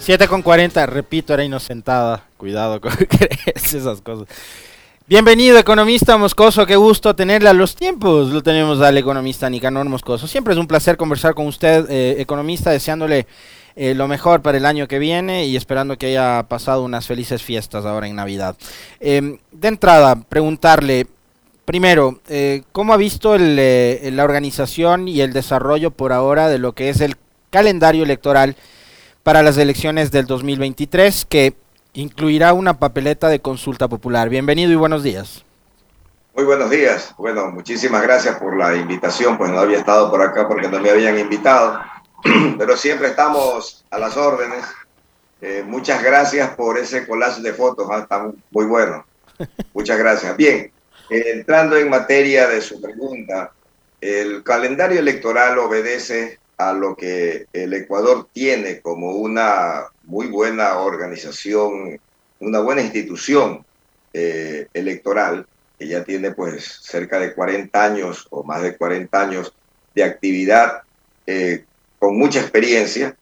7 con 40, repito, era inocentada. Cuidado con esas cosas. Bienvenido, economista Moscoso. Qué gusto tenerle a los tiempos. Lo tenemos al economista Nicanor Moscoso. Siempre es un placer conversar con usted, eh, economista, deseándole eh, lo mejor para el año que viene y esperando que haya pasado unas felices fiestas ahora en Navidad. Em, de entrada, preguntarle, primero, eh, ¿cómo ha visto la organización y el desarrollo por ahora de lo que es el calendario electoral? Para las elecciones del 2023 que incluirá una papeleta de consulta popular. Bienvenido y buenos días. Muy buenos días. Bueno, muchísimas gracias por la invitación, pues no había estado por acá porque no me habían invitado, pero siempre estamos a las órdenes. Eh, muchas gracias por ese collage de fotos, ¿ah? está muy bueno. Muchas gracias. Bien, eh, entrando en materia de su pregunta, el calendario electoral obedece a lo que el Ecuador tiene como una muy buena organización, una buena institución eh, electoral, que ya tiene pues cerca de 40 años o más de 40 años de actividad eh, con mucha experiencia,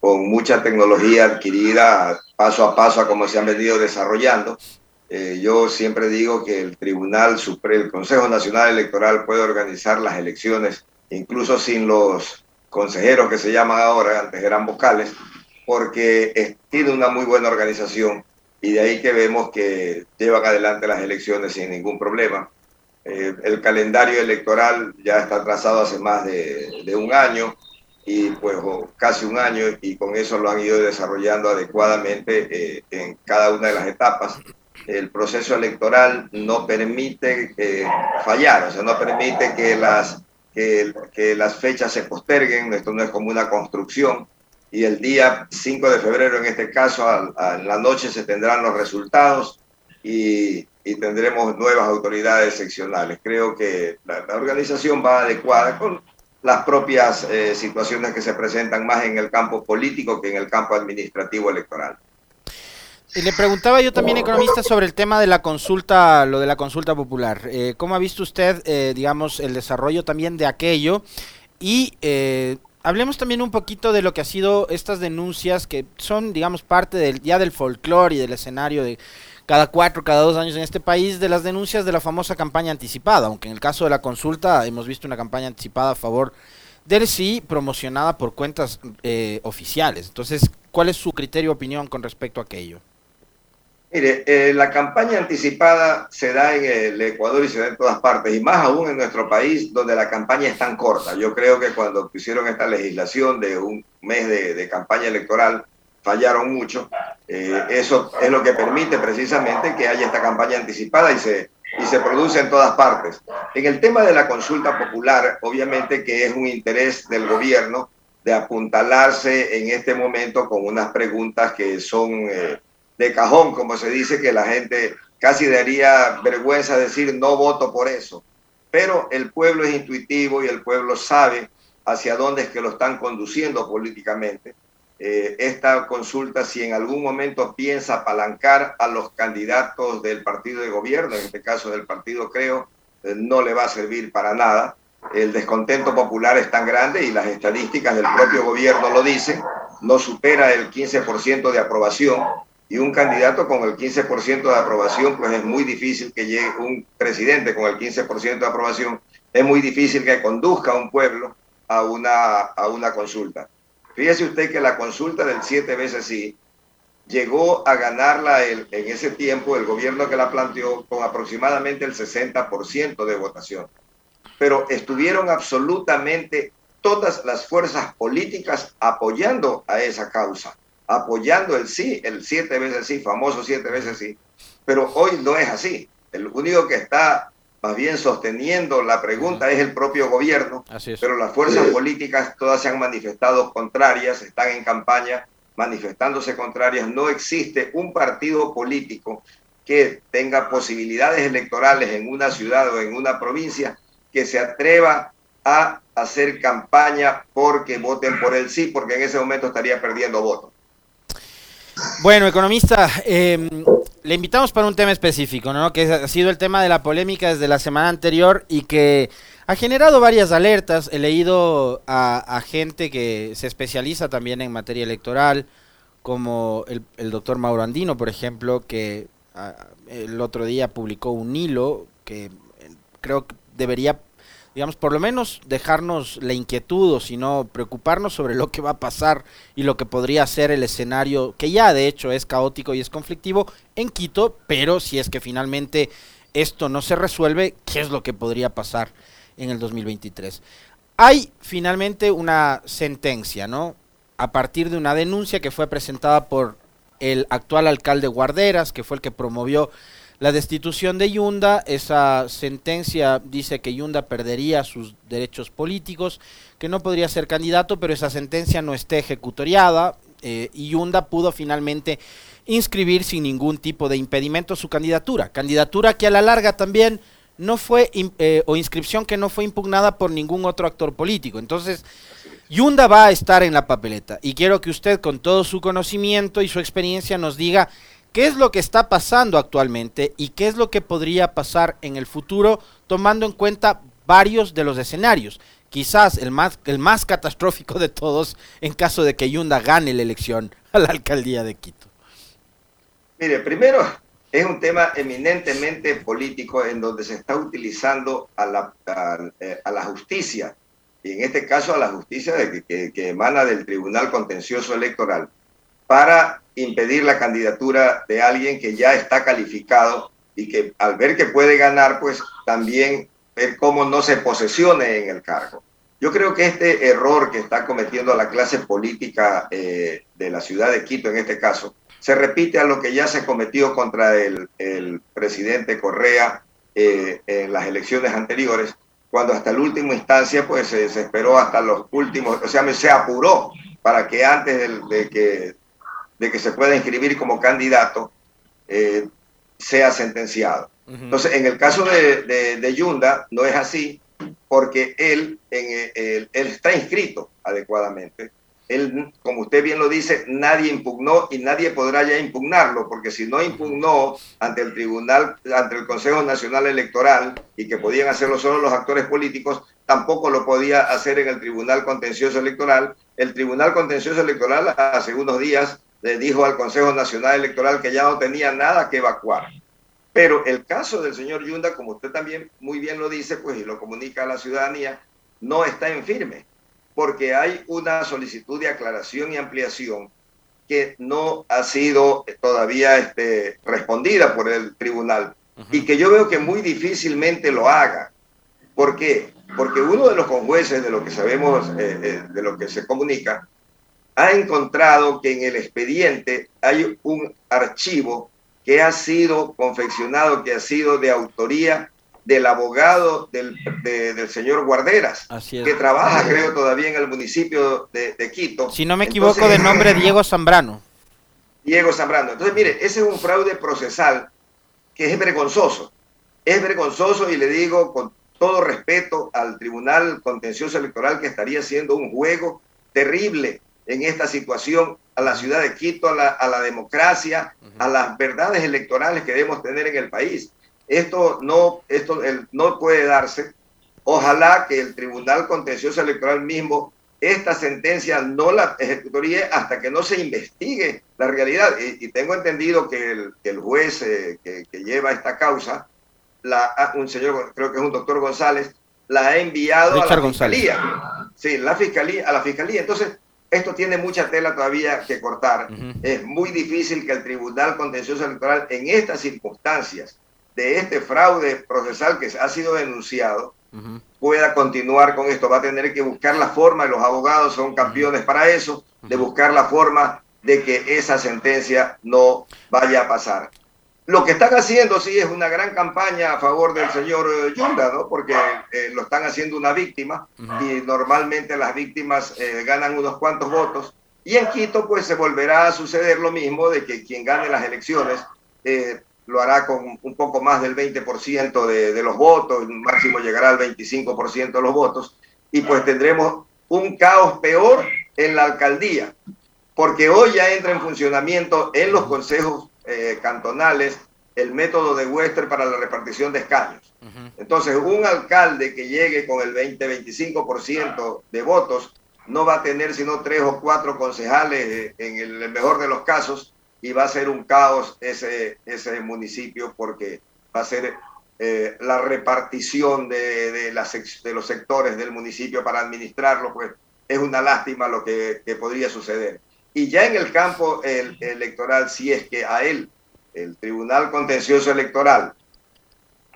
con mucha tecnología adquirida paso a paso a como se han venido desarrollando. Eh, yo siempre digo que el Tribunal Supremo, el Consejo Nacional Electoral puede organizar las elecciones incluso sin los consejeros que se llaman ahora, antes eran vocales, porque tiene una muy buena organización y de ahí que vemos que llevan adelante las elecciones sin ningún problema. Eh, el calendario electoral ya está trazado hace más de, un año y pues casi un año y con eso lo han ido desarrollando adecuadamente eh, en cada una de las etapas. El proceso electoral no permite eh, fallar, o sea, no permite que las que, las fechas se posterguen, esto no es como una construcción, y el día 5 de febrero, en este caso, a, la noche se tendrán los resultados y, tendremos nuevas autoridades seccionales. Creo que la, organización va adecuada con las propias eh, situaciones que se presentan más en el campo político que en el campo administrativo electoral. Le preguntaba yo también, economista, sobre el tema de la consulta, lo de la consulta popular. Eh, ¿Cómo ha visto usted, eh, digamos, el desarrollo también de aquello? Y eh, hablemos también un poquito de lo que ha sido estas denuncias que son, digamos, parte del, ya del folclore y del escenario de cada cuatro, cada dos años en este país, de las denuncias de la famosa campaña anticipada, aunque en el caso de la consulta hemos visto una campaña anticipada a favor del sí, promocionada por cuentas oficiales. Entonces, ¿cuál es su criterio opinión con respecto a aquello? Mire, eh, la campaña anticipada se da en el Ecuador y se da en todas partes, y más aún en nuestro país, donde la campaña es tan corta. Yo creo que cuando pusieron esta legislación de un mes de, campaña electoral, fallaron mucho. Eh, eso es lo que permite precisamente que haya esta campaña anticipada y se, y se produce en todas partes. En el tema de la consulta popular, obviamente que es un interés del gobierno de apuntalarse en este momento con unas preguntas que son... Eh, de cajón, como se dice, que la gente casi daría vergüenza decir no voto por eso. Pero el pueblo es intuitivo y el pueblo sabe hacia dónde es que lo están conduciendo políticamente. Eh, esta consulta, si en algún momento piensa apalancar a los candidatos del partido de gobierno, en este caso del partido Creo, eh, no le va a servir para nada. El descontento popular es tan grande y las estadísticas del propio gobierno lo dicen, no supera el 15% de aprobación y un candidato con el 15% de aprobación, pues es muy difícil que llegue un presidente con el 15% de aprobación, es muy difícil que conduzca a un pueblo a una, a una consulta. Fíjese usted que la consulta del siete veces sí llegó a ganarla el, en ese tiempo el gobierno que la planteó con aproximadamente el 60% de votación. Pero estuvieron absolutamente todas las fuerzas políticas apoyando a esa causa apoyando el sí, el siete veces sí, famoso siete veces sí. Pero hoy no es así. El único que está más bien sosteniendo la pregunta es el propio gobierno, pero las fuerzas políticas todas se han manifestado contrarias, están en campaña manifestándose contrarias. No existe un partido político que tenga posibilidades electorales en una ciudad o en una provincia que se atreva a hacer campaña porque voten por el sí, porque en ese momento estaría perdiendo votos. Bueno, economista, em, le invitamos para un tema específico, ¿no? Que ha sido el tema de la polémica desde la semana anterior y que ha generado varias alertas. He leído a, gente que se especializa también en materia electoral, como el, el doctor Mauro Andino, por ejemplo, que ah, el otro día publicó un hilo que eh, creo que debería digamos, por lo menos dejarnos la inquietud o si no preocuparnos sobre lo que va a pasar y lo que podría ser el escenario, que ya de hecho es caótico y es conflictivo en Quito, pero si es que finalmente esto no se resuelve, ¿qué es lo que podría pasar en el 2023? Hay finalmente una sentencia, ¿no? A partir de una denuncia que fue presentada por el actual alcalde Guarderas, que fue el que promovió la destitución de Yunda, esa sentencia dice que Yunda perdería sus derechos políticos, que no podría ser candidato, pero esa sentencia no esté ejecutoriada eh, y Yunda pudo finalmente inscribir sin ningún tipo de impedimento su candidatura. Candidatura que a la larga también no fue, eh, o inscripción que no fue impugnada por ningún otro actor político. Entonces, Yunda va a estar en la papeleta y quiero que usted con todo su conocimiento y su experiencia nos diga qué es lo que está pasando actualmente y qué es lo que podría pasar en el futuro tomando en cuenta varios de los escenarios. Quizás el más, el más catastrófico de todos en caso de que Yunda gane la elección a la alcaldía de Quito. Mire, primero es un tema eminentemente político en donde se está utilizando a la, a, eh, la justicia, y en este caso a la justicia de que, que emana del Tribunal Contencioso Electoral, para impedir la candidatura de alguien que ya está calificado y que al ver que puede ganar, pues también ver cómo no se posesione en el cargo. Yo creo que este error que está cometiendo la clase política eh, de la ciudad de Quito en este caso, se repite a lo que ya se cometió contra el, presidente Correa eh, en las elecciones anteriores, cuando hasta la última instancia pues se esperó hasta los últimos, o sea, se apuró para que antes de que de que se pueda inscribir como candidato eh, sea sentenciado. Entonces, en el caso de, de, Yunda, no es así, porque él, en, él, está inscrito adecuadamente. Él, como usted bien lo dice, nadie impugnó y nadie podrá ya impugnarlo, porque si no impugnó ante el Tribunal, ante el Consejo Nacional Electoral, y que podían hacerlo solo los actores políticos, tampoco lo podía hacer en el Tribunal Contencioso Electoral. El Tribunal Contencioso Electoral hace unos días le dijo al Consejo Nacional Electoral que ya no tenía nada que evacuar. Pero el caso del señor Yunda, como usted también muy bien lo dice, pues y lo comunica a la ciudadanía, no está en firme, porque hay una solicitud de aclaración y ampliación que no ha sido todavía este, respondida por el tribunal y que yo veo que muy difícilmente lo haga. ¿Por qué? Porque uno de los conjueces de lo que sabemos, eh, eh, de lo que se comunica, ha encontrado que en el expediente hay un archivo que ha sido confeccionado, que ha sido de autoría del abogado del, señor Guarderas, que trabaja, creo, todavía en el municipio de, Quito. Si no me equivoco, de nombre Diego Zambrano. Diego Zambrano. Entonces, mire, ese es un fraude procesal que es vergonzoso. Es vergonzoso y le digo con todo respeto al Tribunal Contencioso Electoral que estaría haciendo un juego terrible en esta situación a la ciudad de Quito, a la, democracia, a las verdades electorales que debemos tener en el país. Esto no, esto no puede darse. Ojalá que el Tribunal Contencioso Electoral mismo esta sentencia no la ejecutaría hasta que no se investigue la realidad. Y, tengo entendido que el, juez eh, que, lleva esta causa, la, un señor, creo que es un doctor González, la ha enviado a la fiscalía. Sí, la fiscalía, a la fiscalía. Entonces, esto tiene mucha tela todavía que cortar. Es muy difícil que el Tribunal Contencioso Electoral en estas circunstancias de este fraude procesal que ha sido denunciado pueda continuar con esto. Va a tener que buscar la forma, y los abogados son campeones para eso, de buscar la forma de que esa sentencia no vaya a pasar. Lo que están haciendo sí es una gran campaña a favor del señor eh, Yunda, ¿no? Porque eh, lo están haciendo una víctima y normalmente las víctimas eh, ganan unos cuantos votos. Y en Quito pues se volverá a suceder lo mismo de que quien gane las elecciones lo hará con un poco más del 20% de, de los votos, máximo llegará al 25% de los votos y pues tendremos un caos peor en la alcaldía, porque hoy ya entra en funcionamiento en los consejos eh, cantonales el método de Wester para la repartición de escaños. Entonces, un alcalde que llegue con el 20-25% de votos no va a tener sino tres o cuatro concejales eh, en el mejor de los casos y va a ser un caos ese, ese municipio porque va a ser eh, la repartición de, de, las, de los sectores del municipio para administrarlo, pues es una lástima lo que, que podría suceder. Y ya en el campo el, electoral, si es que a él, el Tribunal Contencioso Electoral,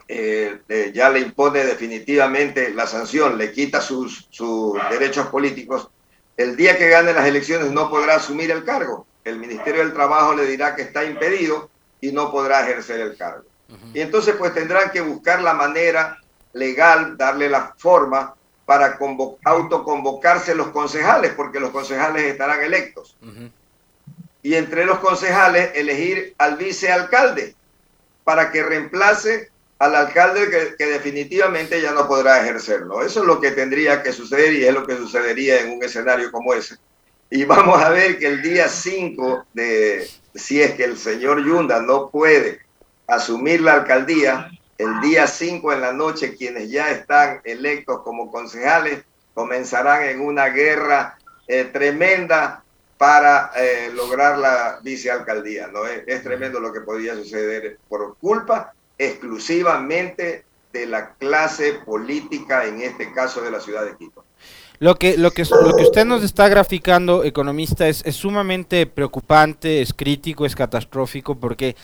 eh, eh, ya le impone definitivamente la sanción, le quita sus, sus derechos políticos, el día que gane las elecciones no podrá asumir el cargo. El Ministerio del Trabajo le dirá que está impedido y no podrá ejercer el cargo. Y entonces pues tendrán que buscar la manera legal, darle la forma para autoconvocarse los concejales, porque los concejales estarán electos. Y entre los concejales elegir al vicealcalde para que reemplace al alcalde que, que, definitivamente ya no podrá ejercerlo. Eso es lo que tendría que suceder y es lo que sucedería en un escenario como ese. Y vamos a ver que el día 5 de, si es que el señor Yunda no puede asumir la alcaldía, el día 5 en la noche quienes ya están electos como concejales comenzarán en una guerra eh, tremenda para eh, lograr la vicealcaldía. ¿no? Es, es, tremendo lo que podría suceder por culpa exclusivamente de la clase política, en este caso de la ciudad de Quito. Lo que, lo que, lo que usted nos está graficando, economista, es, es sumamente preocupante, es crítico, es catastrófico, porque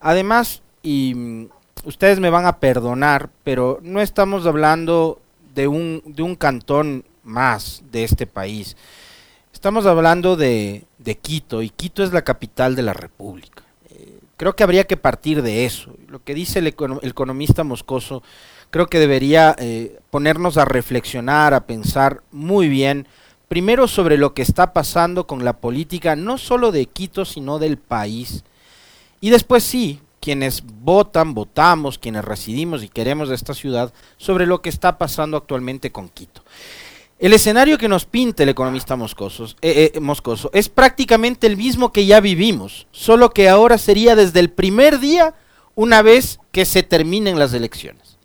además, y ustedes me van a perdonar, pero no estamos hablando de un, de un cantón más de este país. Estamos hablando de, de Quito, y Quito es la capital de la República. Eh, creo que habría que partir de eso. Lo que dice el, economista Moscoso creo que debería eh, ponernos a reflexionar, a pensar muy bien, primero sobre lo que está pasando con la política, no solo de Quito, sino del país. Y después sí, quienes votan, votamos, quienes residimos y queremos de esta ciudad, sobre lo que está pasando actualmente con Quito. El escenario que nos pinta el economista Moscoso, eh, eh, Moscoso es prácticamente el mismo que ya vivimos, solo que ahora sería desde el primer día una vez que se terminen las elecciones.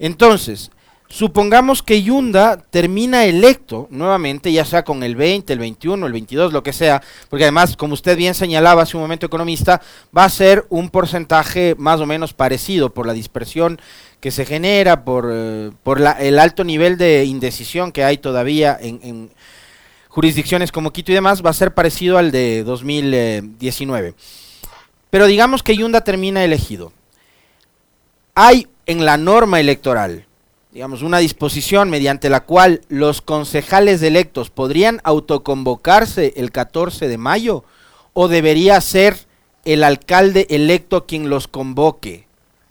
Entonces, supongamos que Yunda termina electo nuevamente, ya sea con el 20, el 21, el 22, lo que sea, porque además, como usted bien señalaba hace un momento economista, va a ser un porcentaje más o menos parecido por la dispersión que se genera, por, eh, por el alto nivel de indecisión que hay todavía en, en jurisdicciones como Quito y demás, va a ser parecido al de 2019. Pero digamos que Yunda termina elegido. Hay en la norma electoral, digamos, una disposición mediante la cual los concejales electos podrían autoconvocarse el 14 de mayo o debería ser el alcalde electo quien los convoque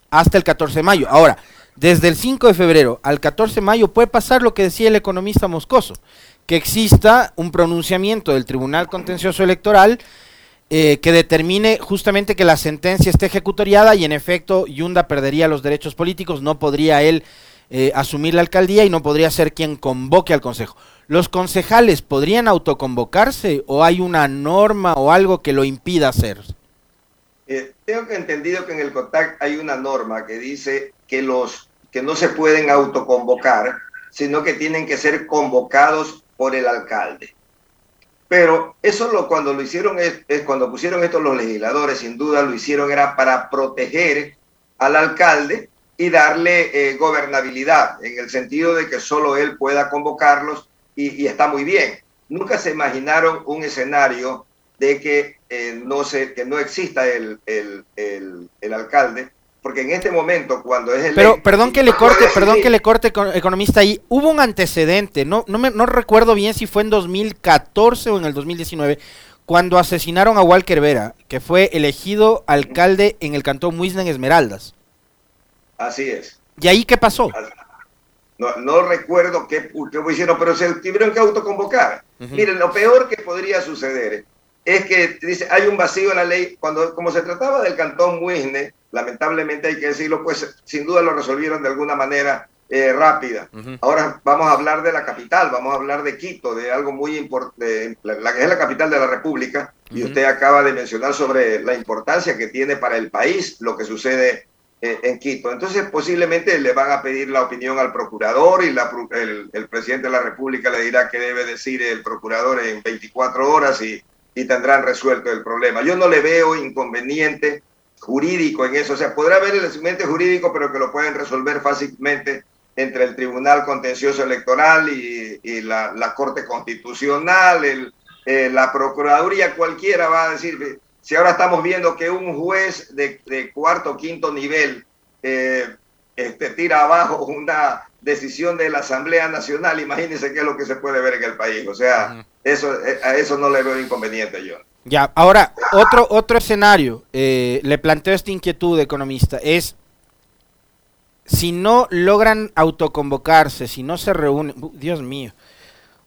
hasta el 14 de mayo. Ahora, desde el 5 de febrero al 14 de mayo puede pasar lo que decía el economista Moscoso, que exista un pronunciamiento del Tribunal Contencioso Electoral eh, que determine justamente que la sentencia esté ejecutoriada y en efecto Yunda perdería los derechos políticos, no podría él eh, asumir la alcaldía y no podría ser quien convoque al consejo. ¿Los concejales podrían autoconvocarse o hay una norma o algo que lo impida hacer? Eh, tengo que entendido que en el CONTAC hay una norma que dice que los que no se pueden autoconvocar, sino que tienen que ser convocados por el alcalde. Pero eso lo, cuando lo hicieron, es, cuando pusieron esto los legisladores, sin duda lo hicieron era para proteger al alcalde y darle eh, gobernabilidad, en el sentido de que solo él pueda convocarlos y, está muy bien. Nunca se imaginaron un escenario de que, eh, no, se, que no exista el, el, el alcalde porque en este momento cuando es el pero perdón que le corte perdón que le corte economista ahí hubo un antecedente no no me no recuerdo bien si fue en 2014 o en el 2019 cuando asesinaron a Walker Vera que fue elegido alcalde en el cantón Muisna en Esmeraldas así es. Y ahí qué pasó no, no recuerdo qué, qué hicieron pero se tuvieron que autoconvocar. Miren lo peor que podría suceder es que dice hay un vacío en la ley. Cuando como se trataba del cantón Muisne lamentablemente hay que decirlo, pues sin duda lo resolvieron de alguna manera eh, rápida. Ahora vamos a hablar de la capital, vamos a hablar de Quito, de algo muy importante, la, que es la capital de la República, y usted acaba de mencionar sobre la importancia que tiene para el país lo que sucede en Quito. Entonces posiblemente le van a pedir la opinión al procurador y el, presidente de la República le dirá que debe decir el procurador en 24 horas y, y tendrán resuelto el problema. Yo no le veo inconveniente jurídico en eso. O sea, podrá haber el inconveniente jurídico, pero que lo pueden resolver fácilmente entre el Tribunal Contencioso Electoral y, y la, la, Corte Constitucional, eh, la Procuraduría, cualquiera va a decir, si ahora estamos viendo que un juez de, de cuarto o quinto nivel eh, este, tira abajo una decisión de la Asamblea Nacional, imagínense qué es lo que se puede ver en el país. O sea, eso, eh, a eso no le veo inconveniente yo. Ya, ahora, otro, otro escenario, eh, le planteo esta inquietud, economista, es si no logran autoconvocarse, si no se reúnen, Dios mío,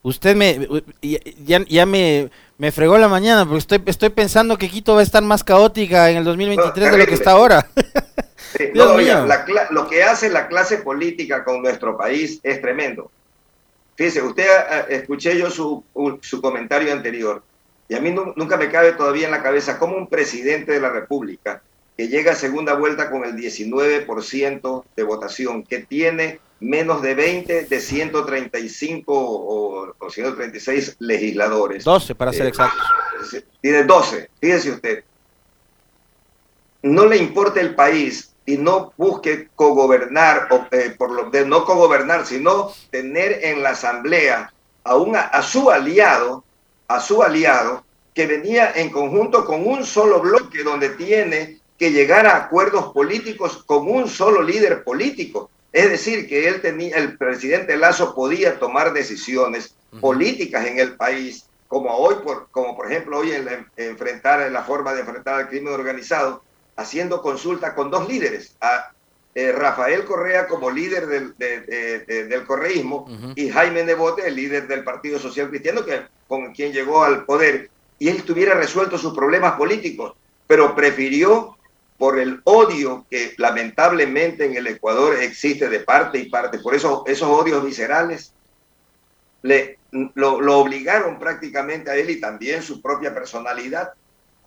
usted me, ya, ya me, me fregó la mañana porque estoy, estoy pensando que Quito va a estar más caótica en el 2023 no, de lo que está ahora. Sí, no, oiga, la, lo que hace la clase política con nuestro país es tremendo. Fíjese, usted uh, escuché yo su, su comentario anterior y a mí no, nunca me cabe todavía en la cabeza cómo un presidente de la República que llega a segunda vuelta con el 19% de votación, que tiene menos de 20 de 135 o, o 136 legisladores. 12 para ser eh, exactos. Tiene 12, fíjese usted. No le importa el país y no busque cogobernar, o, eh, por lo de no cogobernar, sino tener en la asamblea a, una, a su aliado, a su aliado, que venía en conjunto con un solo bloque donde tiene que llegar a acuerdos políticos con un solo líder político. Es decir, que él tenía, el presidente Lazo podía tomar decisiones políticas en el país, como hoy, por, como por ejemplo hoy en, la, en enfrentar en la forma de enfrentar al crimen organizado, haciendo consulta con dos líderes, a eh, Rafael Correa como líder del, de, de, de, del correísmo uh -huh. y Jaime Nebote, el líder del Partido Social Cristiano, que, con quien llegó al poder, y él tuviera resuelto sus problemas políticos, pero prefirió por el odio que lamentablemente en el Ecuador existe de parte y parte, por eso esos odios viscerales le, lo, obligaron prácticamente a él y también su propia personalidad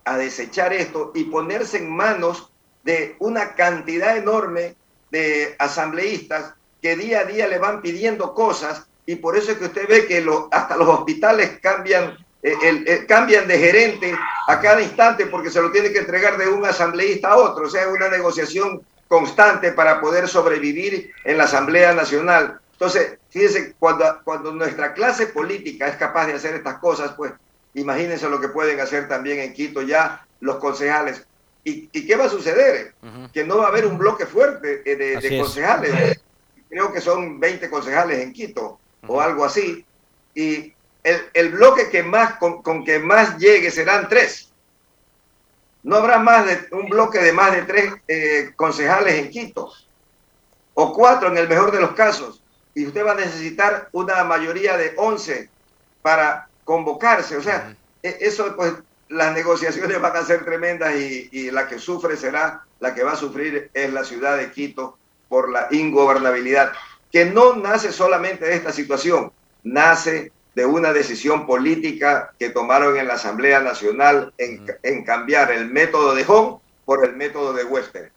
a desechar esto y ponerse en manos de una cantidad enorme de asambleístas que día a día le van pidiendo cosas y por eso es que usted ve que hasta los hospitales cambian el, el, el, cambian de gerente a cada instante porque se lo tiene que entregar de un asambleísta a otro, o sea, una negociación constante para poder sobrevivir en la Asamblea Nacional. Entonces, fíjense, cuando, cuando nuestra clase política es capaz de hacer estas cosas, pues imagínense lo que pueden hacer también en Quito ya los concejales. ¿Y, y qué va a suceder? Uh -huh. Que no va a haber un bloque fuerte de, de concejales. Es. Creo que son 20 concejales en Quito uh -huh. o algo así. Y el, el bloque que más con, con, que más llegue serán tres. No habrá más de un bloque de más de tres eh, concejales en Quito, o cuatro en el mejor de los casos, y usted va a necesitar una mayoría de 11 para convocarse. O sea, -huh. eso pues las negociaciones van a ser tremendas y, y, la que sufre será, la que va a sufrir es la ciudad de Quito por la ingobernabilidad, que no nace solamente de esta situación, nace de una decisión política que tomaron en la Asamblea Nacional en, en cambiar el método de Hong por el método de Western.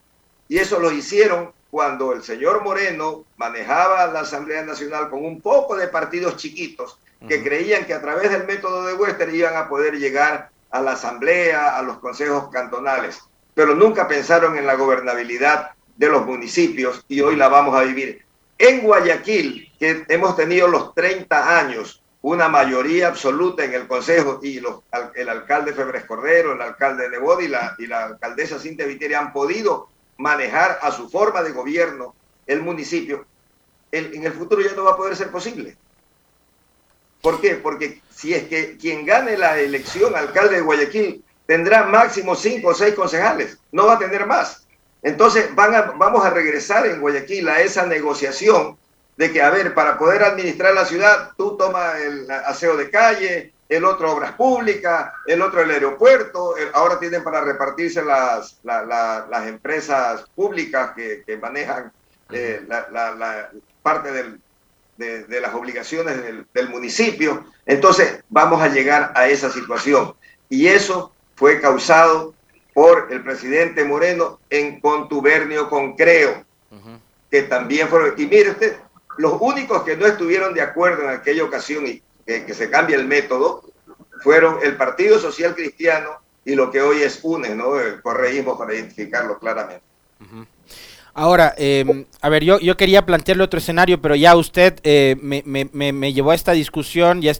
Y eso lo hicieron cuando el señor Moreno manejaba la Asamblea Nacional con un poco de partidos chiquitos que uh -huh. creían que a través del método de Western iban a poder llegar a la Asamblea, a los consejos cantonales, pero nunca pensaron en la gobernabilidad de los municipios y hoy la vamos a vivir. En Guayaquil, que hemos tenido los 30 años una mayoría absoluta en el Consejo y los, el alcalde Febres Cordero, el alcalde Nebod y la, y la alcaldesa Cintia Viteri han podido manejar a su forma de gobierno el municipio, el, en el futuro ya no va a poder ser posible. ¿Por qué? Porque si es que quien gane la elección alcalde de Guayaquil tendrá máximo cinco o seis concejales, no va a tener más. Entonces van a, vamos a regresar en Guayaquil a esa negociación de que, a ver, para poder administrar la ciudad, tú tomas el aseo de calle, el otro obras públicas, el otro el aeropuerto, el, ahora tienen para repartirse las, la, la, las empresas públicas que, que manejan eh, la, la, parte del, de, de, las obligaciones del, del municipio. Entonces vamos a llegar a esa situación. Y eso fue causado por el presidente Moreno en contubernio con Creo, que también fueron... Y mire usted, los únicos que no estuvieron de acuerdo en aquella ocasión y que, se cambie el método fueron el Partido Social Cristiano y lo que hoy es UNE, ¿no? El correísmo para identificarlo claramente. Ahora, em, a ver, yo, yo quería plantearle otro escenario, pero ya usted eh, me, me, me, llevó a esta discusión y a,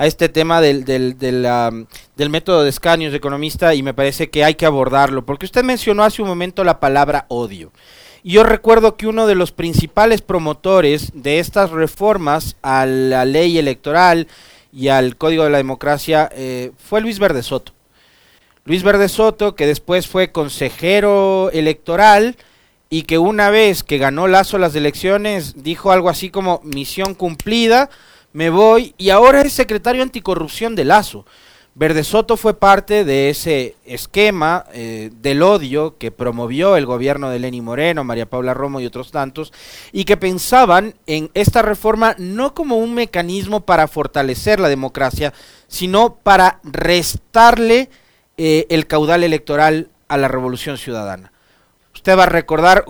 a este tema del, del, del, método de escaños de economista y me parece que hay que abordarlo, porque usted mencionó hace un momento la palabra odio. Yo recuerdo que uno de los principales promotores de estas reformas a la ley electoral y al Código de la Democracia eh, fue Luis Verde Soto. Luis Verde Soto, que después fue consejero electoral, y que una vez que ganó Lazo las elecciones dijo algo así como misión cumplida, me voy y ahora es secretario anticorrupción de Lazo. Verde Soto fue parte de ese esquema eh, del odio que promovió el gobierno de Lenny Moreno, María Paula Romo y otros tantos, y que pensaban en esta reforma no como un mecanismo para fortalecer la democracia, sino para restarle eh, el caudal electoral a la revolución ciudadana. Usted va a recordar,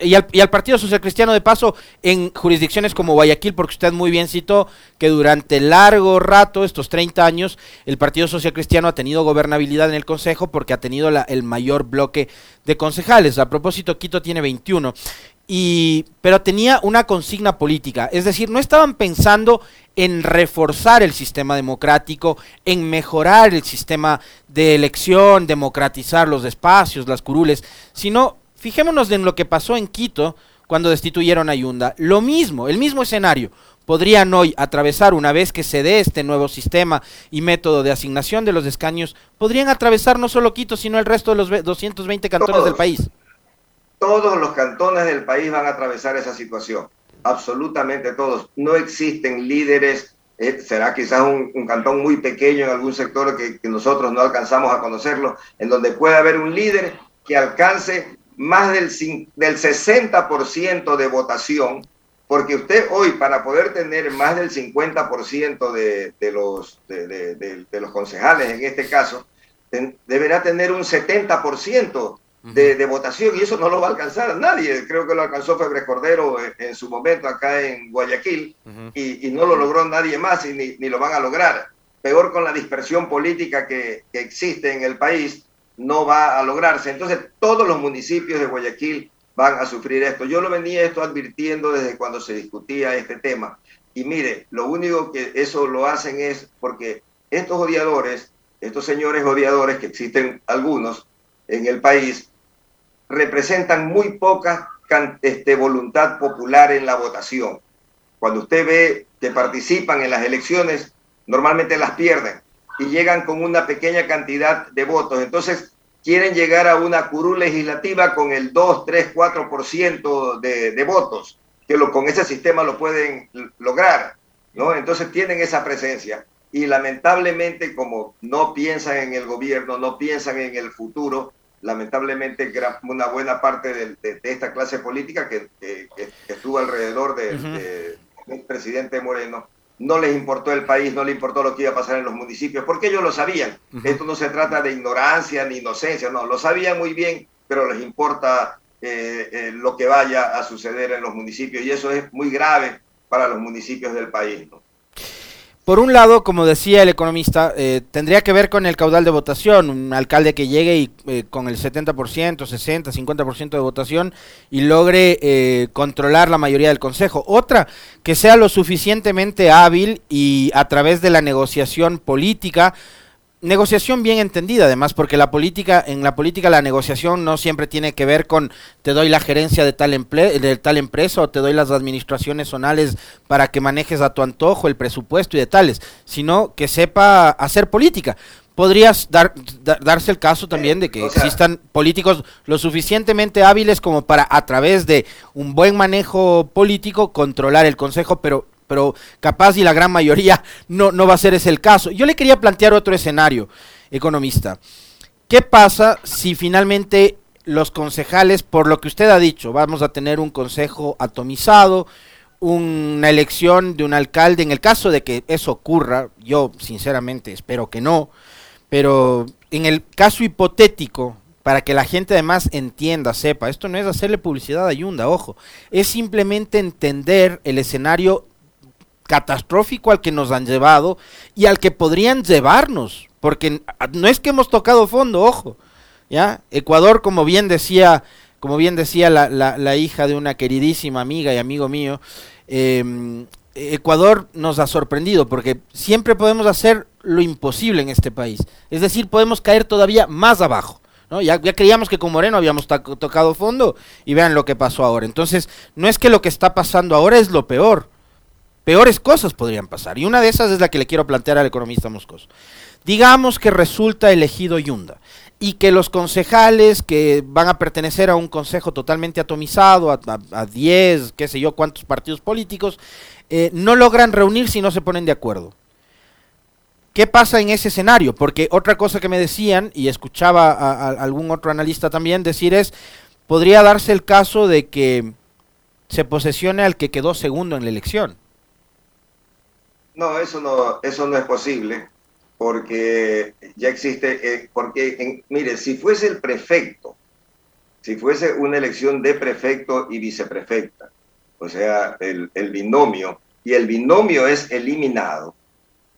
y, al, y, al, Partido Social Cristiano de paso, en jurisdicciones como Guayaquil, porque usted muy bien citó que durante largo rato, estos 30 años, el Partido Social Cristiano ha tenido gobernabilidad en el Consejo porque ha tenido la, el mayor bloque de concejales. A propósito, Quito tiene 21 y, pero tenía una consigna política, es decir, no estaban pensando en reforzar el sistema democrático, en mejorar el sistema de elección, democratizar los espacios, las curules, sino fijémonos en lo que pasó en Quito cuando destituyeron a Yunda. Lo mismo, el mismo escenario, podrían hoy atravesar una vez que se dé este nuevo sistema y método de asignación de los escaños, podrían atravesar no solo Quito, sino el resto de los 220 cantones del país todos los cantones del país van a atravesar esa situación, absolutamente todos. No existen líderes, eh, será quizás un, cantón muy pequeño en algún sector que, nosotros no alcanzamos a conocerlo, en donde puede haber un líder que alcance más del, del 60% de votación, porque usted hoy para poder tener más del 50% de, de, los, de, de, los concejales, en este caso, deberá tener un 70% de, votación y eso no lo va a alcanzar nadie. Creo que lo alcanzó Febre Cordero en, su momento acá en Guayaquil y, no lo logró nadie más y ni, ni, lo van a lograr. Peor con la dispersión política que, que, existe en el país, no va a lograrse. Entonces todos los municipios de Guayaquil van a sufrir esto. Yo lo venía esto advirtiendo desde cuando se discutía este tema. Y mire, lo único que eso lo hacen es porque estos odiadores, estos señores odiadores, que existen algunos en el país, representan muy poca este, voluntad popular en la votación. Cuando usted ve que participan en las elecciones, normalmente las pierden y llegan con una pequeña cantidad de votos. Entonces, quieren llegar a una curul legislativa con el 2, 3, 4% de, de votos, que con ese sistema lo pueden lograr. ¿no? Entonces, tienen esa presencia. Y lamentablemente, como no piensan en el gobierno, no piensan en el futuro, lamentablemente una buena parte de, esta clase política que, estuvo alrededor del presidente Moreno, no les importó el país, no les importó lo que iba a pasar en los municipios, porque ellos lo sabían. Esto no se trata de ignorancia ni inocencia, no, lo sabían muy bien, pero les importa eh, eh, lo que vaya a suceder en los municipios y eso es muy grave para los municipios del país. ¿no? Por un lado, como decía el economista, eh, tendría que ver con el caudal de votación, un alcalde que llegue y eh, con el 70%, 60, 50% de votación y logre eh, controlar la mayoría del consejo. Otra, que sea lo suficientemente hábil y a través de la negociación política negociación bien entendida, además, porque la política, en la política la negociación no siempre tiene que ver con te doy la gerencia de tal, de tal empresa o te doy las administraciones zonales para que manejes a tu antojo el presupuesto y de tales, sino que sepa hacer política. Podrías dar, darse el caso también de que existan políticos lo suficientemente hábiles como para a través de un buen manejo político controlar el consejo, pero pero capaz y la gran mayoría no, no va a ser ese el caso. Yo le quería plantear otro escenario, economista. ¿Qué pasa si finalmente los concejales, por lo que usted ha dicho, vamos a tener un consejo atomizado, una elección de un alcalde, en el caso de que eso ocurra, yo sinceramente espero que no, Pero en el caso hipotético, para que la gente además entienda, sepa, esto no es hacerle publicidad a Yunda, ojo, es simplemente entender el escenario catastrófico al que nos han llevado y al que podrían llevarnos, porque no es que hemos tocado fondo, ojo, ¿ya? Ecuador, como bien decía, como bien decía la, la, hija de una queridísima amiga y amigo mío, em, Ecuador nos ha sorprendido porque siempre podemos hacer lo imposible en este país. Es decir, podemos caer todavía más abajo. ¿no? Ya, ya creíamos que con Moreno habíamos tocado fondo y vean lo que pasó ahora. Entonces, no es que lo que está pasando ahora es lo peor. Peores cosas podrían pasar. Y una de esas es la que le quiero plantear al economista Moscoso. Digamos que resulta elegido Yunda y que los concejales que van a pertenecer a un consejo totalmente atomizado, a 10, qué sé yo, cuántos partidos políticos, eh, no logran reunirse y no se ponen de acuerdo. ¿Qué pasa en ese escenario? Porque otra cosa que me decían, y escuchaba a, algún otro analista también decir es, podría darse el caso de que se posesione al que quedó segundo en la elección. No, eso no, eso no es posible, porque ya existe, eh, porque, mire, si fuese el prefecto, si fuese una elección de prefecto y viceprefecta, o sea, el, binomio, y el binomio es eliminado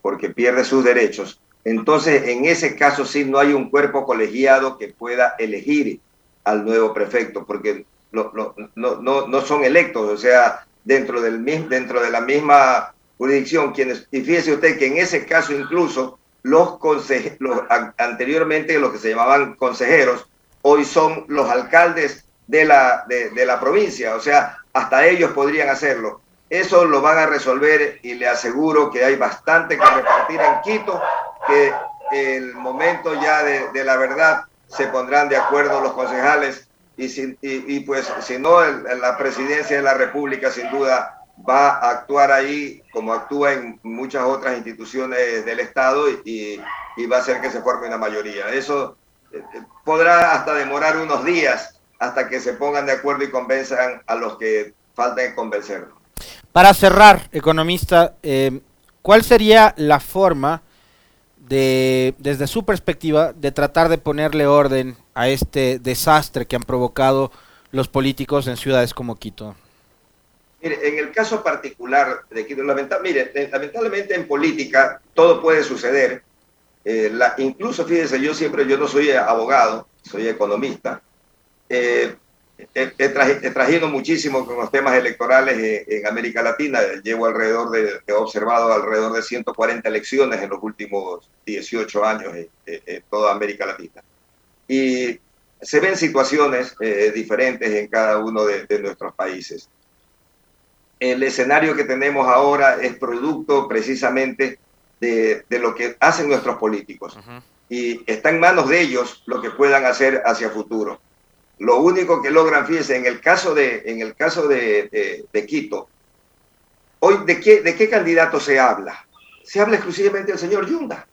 porque pierde sus derechos, entonces en ese caso sí no hay un cuerpo colegiado que pueda elegir al nuevo prefecto, porque no, no, no, no son electos, o sea, dentro, del, dentro de la misma jurisdicción, quienes, y fíjese usted que en ese caso incluso los, los anteriormente los que se llamaban consejeros, hoy son los alcaldes de la, de, la provincia, o sea, hasta ellos podrían hacerlo. Eso lo van a resolver y le aseguro que hay bastante que repartir en Quito, que el momento ya de, la verdad se pondrán de acuerdo los concejales y, y, pues si no, la presidencia de la República sin duda va a actuar ahí como actúa en muchas otras instituciones del Estado y, y va a hacer que se forme una mayoría. Eso eh, eh, podrá hasta demorar unos días hasta que se pongan de acuerdo y convenzan a los que faltan convencernos. Para cerrar, economista, eh, ¿cuál sería la forma de, desde su perspectiva, de tratar de ponerle orden a este desastre que han provocado los políticos en ciudades como Quito? Mire, en el caso particular de Quito, mire, eh, lamentablemente en política todo puede suceder. Eh, la, incluso, fíjese, yo siempre, yo no soy abogado, soy economista. Eh, he, traído muchísimo con los temas electorales en, América Latina. Llevo alrededor de, he observado alrededor de 140 elecciones en los últimos 18 años en, toda América Latina. Y se ven situaciones eh, diferentes en cada uno de, nuestros países. El escenario que tenemos ahora es producto precisamente de, lo que hacen nuestros políticos. Y está en manos de ellos lo que puedan hacer hacia futuro lo único que logran, fíjense, en el caso de, en el caso de, de, Quito, hoy, ¿de qué, ¿de qué candidato se habla? Se habla exclusivamente del señor Yunda.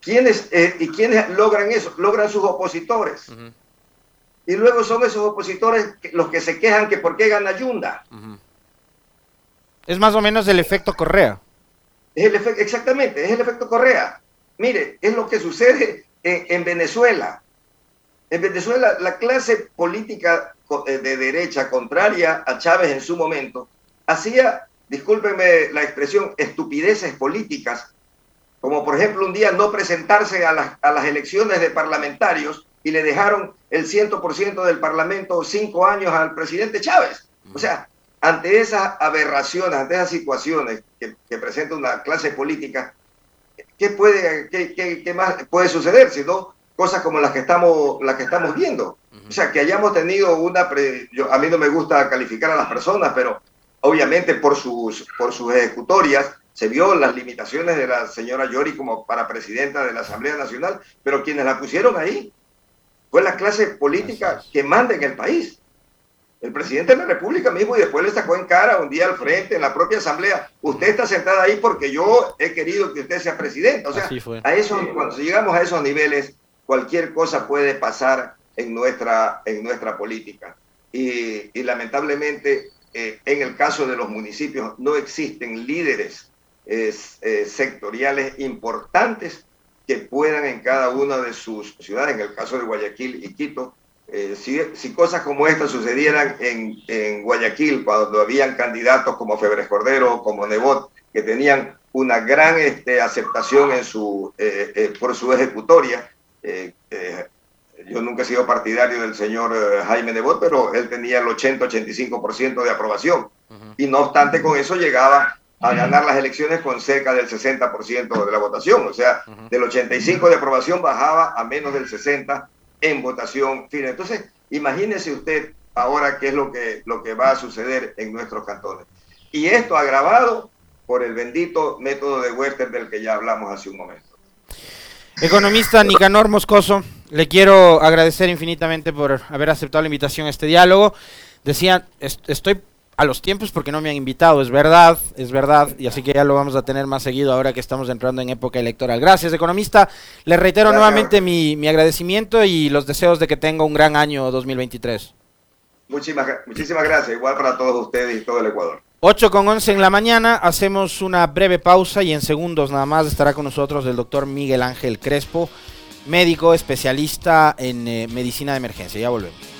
¿Quiénes, eh, ¿Y quiénes logran eso? Logran sus opositores. Y luego son esos opositores los que se quejan que por qué gana Yunda. Es más o menos el efecto Correa. Es el efecto, exactamente, es el efecto Correa. Mire, es lo que sucede en Venezuela. En Venezuela, la clase política eh, de derecha contraria a Chávez en su momento hacía, discúlpenme la expresión, estupideces políticas, como por ejemplo un día no presentarse a las, elecciones de parlamentarios y le dejaron el 100% del parlamento cinco años al presidente Chávez. O sea, ante esas aberraciones, ante esas situaciones que, presenta una clase política, ¿qué, puede, qué, qué más puede suceder? Si no, cosas como las que estamos, las que estamos viendo. O sea, que hayamos tenido una... a mí no me gusta calificar a las personas, pero obviamente por sus, por sus ejecutorias se vio las limitaciones de la señora Yori como para presidenta de la Asamblea Nacional, pero quienes la pusieron ahí fue la clase política que manda en el país. El presidente de la República mismo y después le sacó en cara un día al frente en la propia asamblea. Usted está sentada ahí porque yo he querido que usted sea presidente. O sea, a eso, cuando llegamos a esos niveles, cualquier cosa puede pasar en nuestra, en nuestra política. Y, lamentablemente, eh, en el caso de los municipios, no existen líderes eh, sectoriales importantes que puedan en cada una de sus ciudades, en el caso de Guayaquil y Quito, eh, si, cosas como esta sucedieran en, Guayaquil, cuando habían candidatos como Febres Cordero, como Nebot, que tenían una gran este, aceptación en su, eh, eh, por su ejecutoria, yo nunca he sido partidario del señor Jaime Nebot, pero él tenía el 80-85% de aprobación. Y no obstante, con eso llegaba a ganar las elecciones con cerca del 60% de la votación. O sea, del 85% de aprobación bajaba a menos del 60% en votación final. Entonces, imagínese usted ahora qué es lo que, lo que va a suceder en nuestros cantones. Y esto agravado por el bendito método de Wester del que ya hablamos hace un momento. Economista Nicanor Moscoso, le quiero agradecer infinitamente por haber aceptado la invitación a este diálogo. Decía, estoy a los tiempos porque no me han invitado, es verdad, es verdad, y así que ya lo vamos a tener más seguido ahora que estamos entrando en época electoral. Gracias, economista. Le reitero nuevamente mi, mi, agradecimiento y los deseos de que tenga un gran año 2023. Muchísimas, muchísimas gracias, igual para todos ustedes y todo el Ecuador. 8 con 11 en la mañana, hacemos una breve pausa y en segundos nada más estará con nosotros el doctor Miguel Ángel Crespo, médico especialista en eh, medicina de emergencia. Ya volvemos.